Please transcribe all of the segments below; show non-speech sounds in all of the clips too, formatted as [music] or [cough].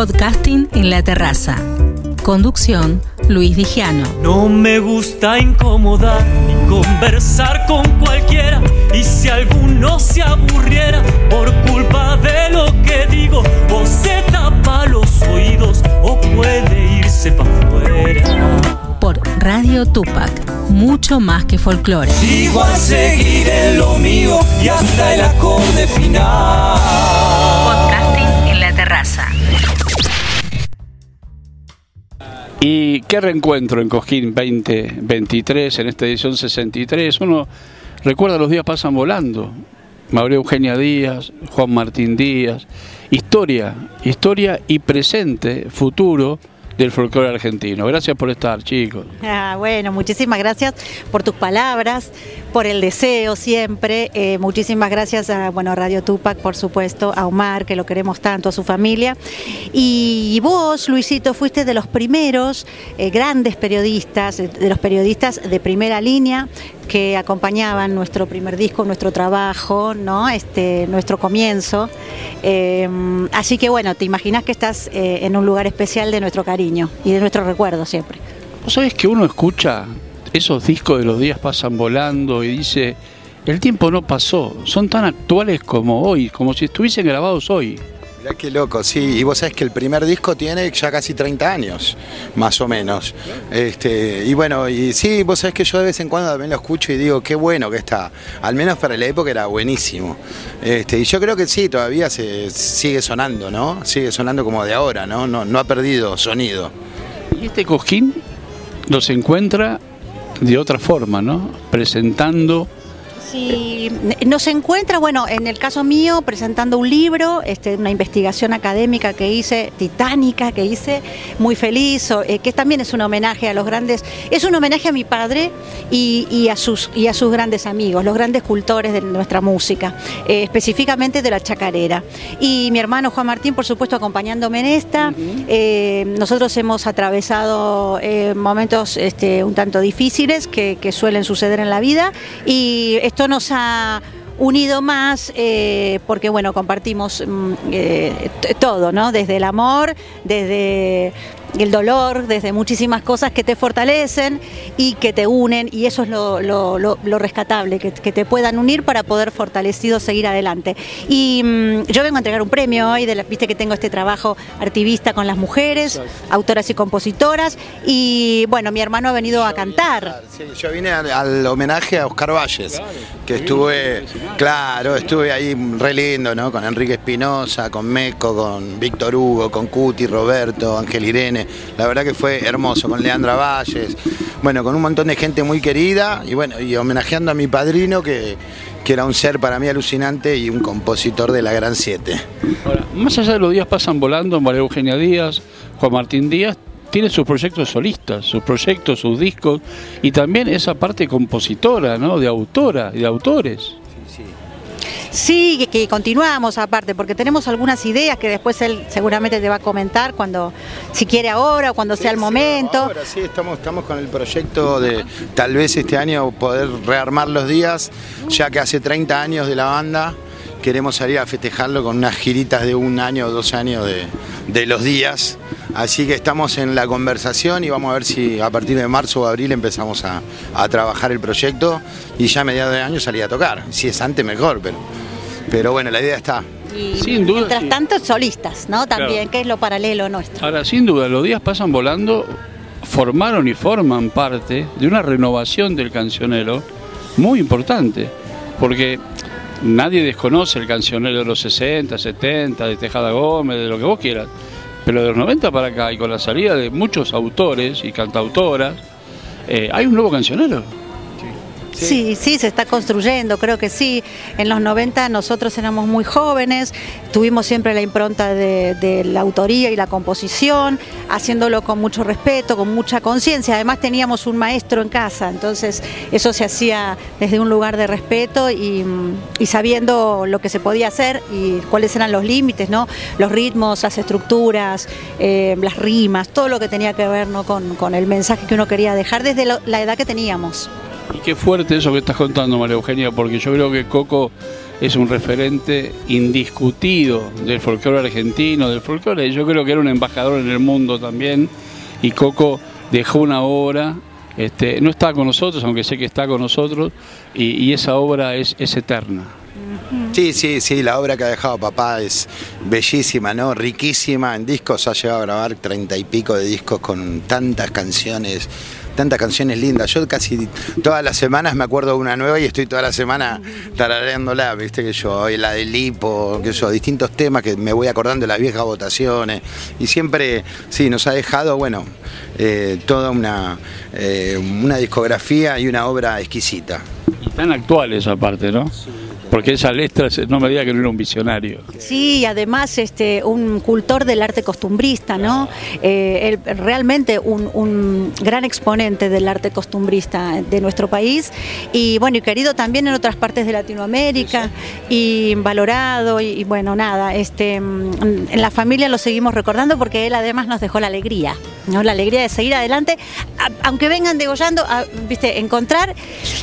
Podcasting en la terraza. Conducción, Luis Vigiano. No me gusta incomodar ni conversar con cualquiera. Y si alguno se aburriera por culpa de lo que digo, o se tapa los oídos o puede irse para afuera. Por Radio Tupac, mucho más que folclore. Igual seguiré lo mío y hasta el acorde final. Podcasting en la terraza. Y qué reencuentro en Cojín 2023, en esta edición 63. Uno recuerda los días pasan volando. María Eugenia Díaz, Juan Martín Díaz. Historia, historia y presente, futuro del folclore argentino. Gracias por estar, chicos. Ah, bueno, muchísimas gracias por tus palabras, por el deseo siempre. Eh, muchísimas gracias a bueno, Radio Tupac, por supuesto, a Omar, que lo queremos tanto, a su familia. Y vos, Luisito, fuiste de los primeros eh, grandes periodistas, de los periodistas de primera línea que acompañaban nuestro primer disco, nuestro trabajo, ¿no? este, nuestro comienzo. Eh, así que bueno, te imaginas que estás eh, en un lugar especial de nuestro cariño y de nuestro recuerdo siempre. ¿Vos sabés que uno escucha esos discos de los días pasan volando y dice, el tiempo no pasó, son tan actuales como hoy, como si estuviesen grabados hoy? Mirá qué loco, sí. Y vos sabés que el primer disco tiene ya casi 30 años, más o menos. Este, y bueno, y sí, vos sabés que yo de vez en cuando también lo escucho y digo, qué bueno que está. Al menos para la época era buenísimo. Este, y yo creo que sí, todavía se sigue sonando, ¿no? Sigue sonando como de ahora, ¿no? No, no ha perdido sonido. Y este cojín los encuentra de otra forma, ¿no? Presentando Sí, nos encuentra, bueno, en el caso mío, presentando un libro, este, una investigación académica que hice, titánica, que hice, muy feliz, o, eh, que también es un homenaje a los grandes, es un homenaje a mi padre y, y a, sus, y a sus grandes amigos, los grandes cultores de nuestra música, eh, específicamente de la chacarera. Y mi hermano Juan Martín, por supuesto, acompañándome en esta. Eh, nosotros hemos atravesado momentos este, un tanto difíciles que, que suelen suceder en la vida y esto nos ha unido más eh, porque bueno compartimos mm, eh, todo no desde el amor desde el dolor desde muchísimas cosas que te fortalecen y que te unen y eso es lo, lo- lo- lo rescatable que, que te puedan unir para poder fortalecido seguir adelante y mm, yo vengo a entregar un premio hoy de la, viste que tengo este trabajo artivista con las mujeres autoras y compositoras y bueno mi hermano ha venido a cantar Sí, yo vine al, al homenaje a Oscar Valles, que estuve, claro, estuve ahí re lindo, ¿no? Con Enrique Espinosa, con Meco, con Víctor Hugo, con Cuti, Roberto, Ángel Irene. La verdad que fue hermoso, con Leandra Valles, bueno, con un montón de gente muy querida y bueno, y homenajeando a mi padrino que, que era un ser para mí alucinante y un compositor de la Gran Siete. Ahora, más allá de los días pasan volando, María Eugenia Díaz, Juan Martín Díaz, tiene sus proyectos solistas, sus proyectos, sus discos, y también esa parte compositora, ¿no? De autora y de autores. Sí, que, que continuamos aparte, porque tenemos algunas ideas que después él seguramente te va a comentar cuando, si quiere ahora o cuando sea el Sí, sí, momento. Ahora sí, estamos, estamos con el proyecto de tal vez este año poder rearmar los días, ya que hace 30 años de la banda, queremos salir a festejarlo con unas giritas de un año o dos años de, de los días. Así que estamos en la conversación y vamos a ver si a partir de marzo o abril empezamos a, a trabajar el proyecto y ya a mediados de año salir a tocar. Si es antes mejor, pero, pero bueno, la idea está. Y Sin duda, mientras sí. tanto, solistas, ¿no? También, Claro. que es lo paralelo nuestro. Ahora, sin duda, los días pasan volando, formaron y forman parte de una renovación del cancionero muy importante, porque nadie desconoce el cancionero de los 60, 70, de Tejada Gómez, de lo que vos quieras, pero de los 90 para acá y con la salida de muchos autores y cantautoras, eh, hay un nuevo cancionero. Sí, sí, se está construyendo, creo que sí. En los 90 nosotros éramos muy jóvenes, tuvimos siempre la impronta de, la autoría y la composición, haciéndolo con mucho respeto, con mucha conciencia. Además teníamos un maestro en casa, entonces eso se hacía desde un lugar de respeto y, sabiendo lo que se podía hacer y cuáles eran los límites, ¿no? Los ritmos, las estructuras, eh, las rimas, todo lo que tenía que ver ¿no? con, con el mensaje que uno quería dejar desde la edad que teníamos. Y qué fuerte eso que estás contando, María Eugenia, porque yo creo que Coco es un referente indiscutido del folclore argentino, del folclore. Yo creo que era un embajador en el mundo también. Y Coco dejó una obra, este, no está con nosotros, aunque sé que está con nosotros, y, esa obra es eterna. Sí, sí, sí, la obra que ha dejado papá es bellísima, ¿no? Riquísima. En discos ha llegado a grabar treinta y pico de discos con tantas canciones, tantas canciones lindas. Yo casi todas las semanas me acuerdo de una nueva y estoy toda la semana tarareándola, viste que yo, y la del Lipo, que yo, distintos temas que me voy acordando de las viejas votaciones. Y siempre, sí, nos ha dejado, bueno, eh, toda una, eh, una discografía y una obra exquisita. Y tan actuales aparte, ¿no? Porque esa letra, no me diga que no era un visionario. Sí, y además este, un cultor del arte costumbrista, ¿no? Eh, él, realmente un, un gran exponente del arte costumbrista de nuestro país y bueno, y querido también en otras partes de Latinoamérica y valorado y, y bueno, nada, este, mm, en la familia lo seguimos recordando porque él además nos dejó la alegría, ¿no? La alegría de seguir adelante, aunque vengan degollando, a, viste, encontrar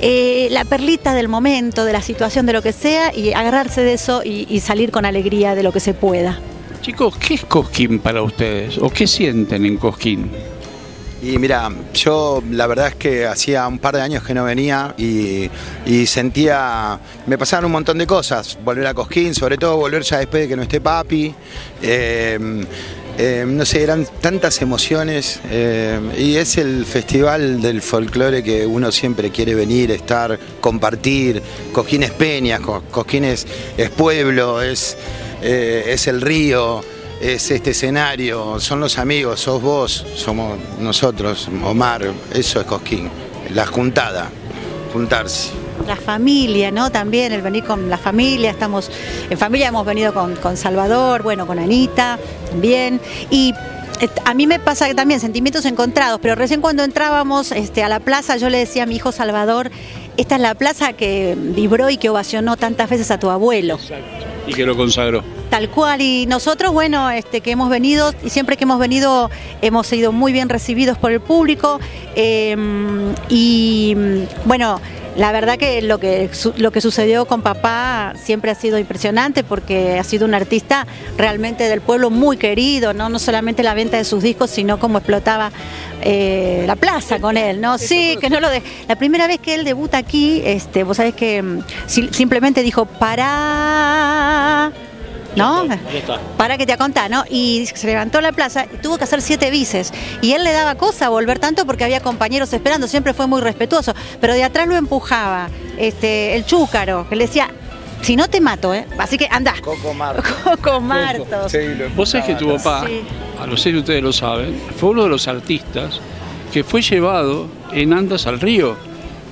eh, la perlita del momento, de la situación, de lo que sea y agarrarse de eso y, y salir con alegría de lo que se pueda. Chicos, ¿qué es Cosquín para ustedes? ¿O qué sienten en Cosquín? Y mira, yo la verdad es que hacía un par de años que no venía y, y sentía, me pasaron un montón de cosas, volver a Cosquín, sobre todo volver ya después de que no esté papi. Eh, eh, no sé, eran tantas emociones eh, y es el festival del folclore que uno siempre quiere venir, estar, compartir. Cosquín es Peña, Co- Cosquín es, es pueblo, es, eh, es el río es este escenario, son los amigos, sos vos, somos nosotros, Omar, eso es Cosquín, la juntada, juntarse. La familia, ¿no? También el venir con la familia, estamos en familia, hemos venido con, con Salvador, bueno, con Anita también. Y eh, a mí me pasa que también sentimientos encontrados, pero recién cuando entrábamos este, a la plaza, yo le decía a mi hijo Salvador, esta es la plaza que vibró y que ovacionó tantas veces a tu abuelo. Y que lo consagró. Tal cual, y nosotros, bueno, este, que hemos venido, y siempre que hemos venido, hemos sido muy bien recibidos por el público. eh, y bueno, la verdad que lo, que lo que sucedió con papá siempre ha sido impresionante porque ha sido un artista realmente del pueblo muy querido, no, no solamente la venta de sus discos, sino cómo explotaba eh, la plaza con él, ¿no? Sí, que no lo de. La primera vez que él debuta aquí, este, vos sabés que mm, si- simplemente dijo, para. ¿No? Para que te contá, ¿no? Y se levantó la plaza y tuvo que hacer siete bices. Y él le daba cosa volver tanto porque había compañeros esperando, siempre fue muy respetuoso. Pero de atrás lo empujaba este, el chúcaro, que le decía, si no te mato, ¿eh? Así que anda. Coco Marto. [laughs] Coco Martos. Vos sabés que tu papá, Sí. a sé si ustedes lo saben, fue uno de los artistas que fue llevado en andas al río.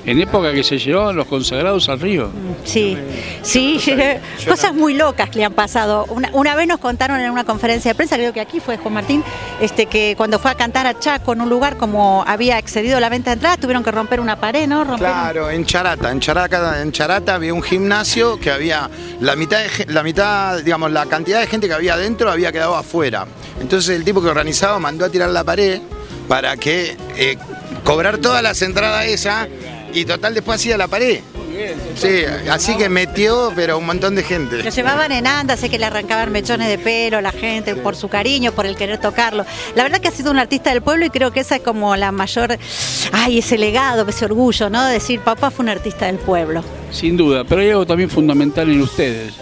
En época que se llevaban los consagrados al río. Sí, sí, [laughs] cosas muy locas que le han pasado. Una, una vez nos contaron en una conferencia de prensa, creo que aquí fue Juan Martín, este, que cuando fue a cantar a Chaco en un lugar como había excedido la venta de entradas, tuvieron que romper una pared, ¿no? Romper Claro, en Charata, en Charata, en Charata había un gimnasio que había la mitad, de la mitad, digamos, la cantidad de gente que había adentro había quedado afuera. Entonces el tipo que organizaba mandó a tirar la pared para que eh, cobrar todas las entradas esas y total después hacía la pared. Sí, así que metió, pero un montón de gente. Lo llevaban en anda, sé que le arrancaban mechones de pelo a la gente por su cariño, por el querer tocarlo. La verdad que ha sido un artista del pueblo y creo que esa es como la mayor, ay, ese legado, ese orgullo, ¿no? De decir, papá fue un artista del pueblo. Sin duda, pero hay algo también fundamental en ustedes.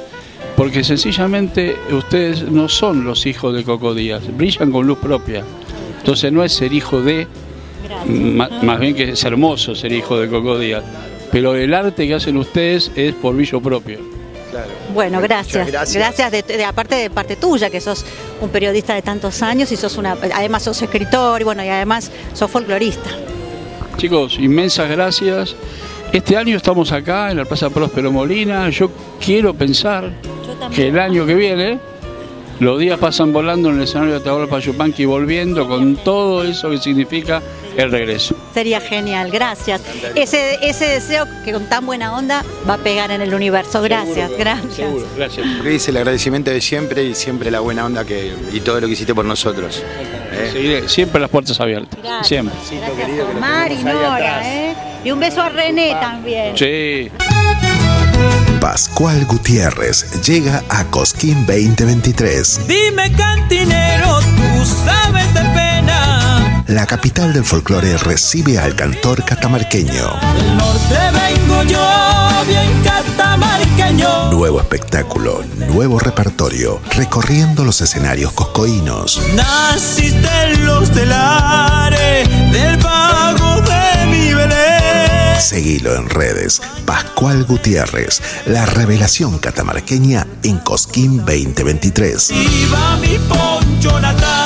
Porque sencillamente ustedes no son los hijos de Coco Díaz, brillan con luz propia. Entonces no es ser hijo de, ma- más bien que es hermoso ser hijo de Coco Díaz. Pero el arte que hacen ustedes es por brillo propio. Bueno, gracias. Muchas Gracias, de, de- aparte de parte tuya, que sos un periodista de tantos años y sos una, además sos escritor y bueno, y además sos folclorista. Chicos, inmensas gracias. Este año estamos acá en la Plaza Próspero Molina. Yo quiero pensar que el año que viene los días pasan volando en el escenario de Atahualpa Yupanqui volviendo con todo eso que significa el regreso. Sería genial, gracias. Ese, ese deseo que con tan buena onda va a pegar en el universo. Gracias, gracias. gracias. Luis, el agradecimiento de siempre y siempre la buena onda que, y todo lo que hiciste por nosotros. ¿eh? Seguiré siempre las puertas abiertas. Gracias. Siempre. Gracias, Omar y Nora, ¿eh? Y un beso a René también. Sí. Pascual Gutiérrez llega a Cosquín 2023. Dime cantinero, tú sabes de. La capital del folclore recibe al cantor catamarqueño. Del norte vengo yo, bien catamarqueño. Nuevo espectáculo, nuevo repertorio, recorriendo los escenarios coscoínos. Naciste en los telares del pago de mi Belén. Seguilo en redes. Pascual Gutiérrez, la revelación catamarqueña en Cosquín 2023. Viva mi poncho natal.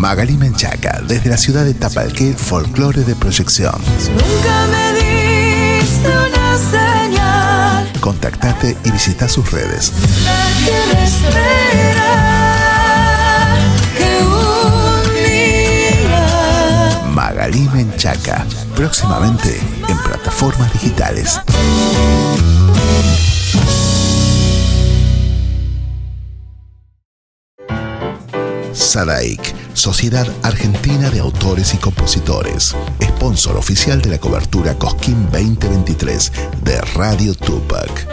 Magali Menchaca, desde la ciudad de Tapalqué, folclore de proyección. Nunca me diste una señal. Contactate y visita sus redes. La tierra espera que un día Magali Menchaca, próximamente en plataformas digitales. SADAIC, Sociedad Argentina de Autores y Compositores, sponsor oficial de la cobertura Cosquín 2023 de Radio Tupac.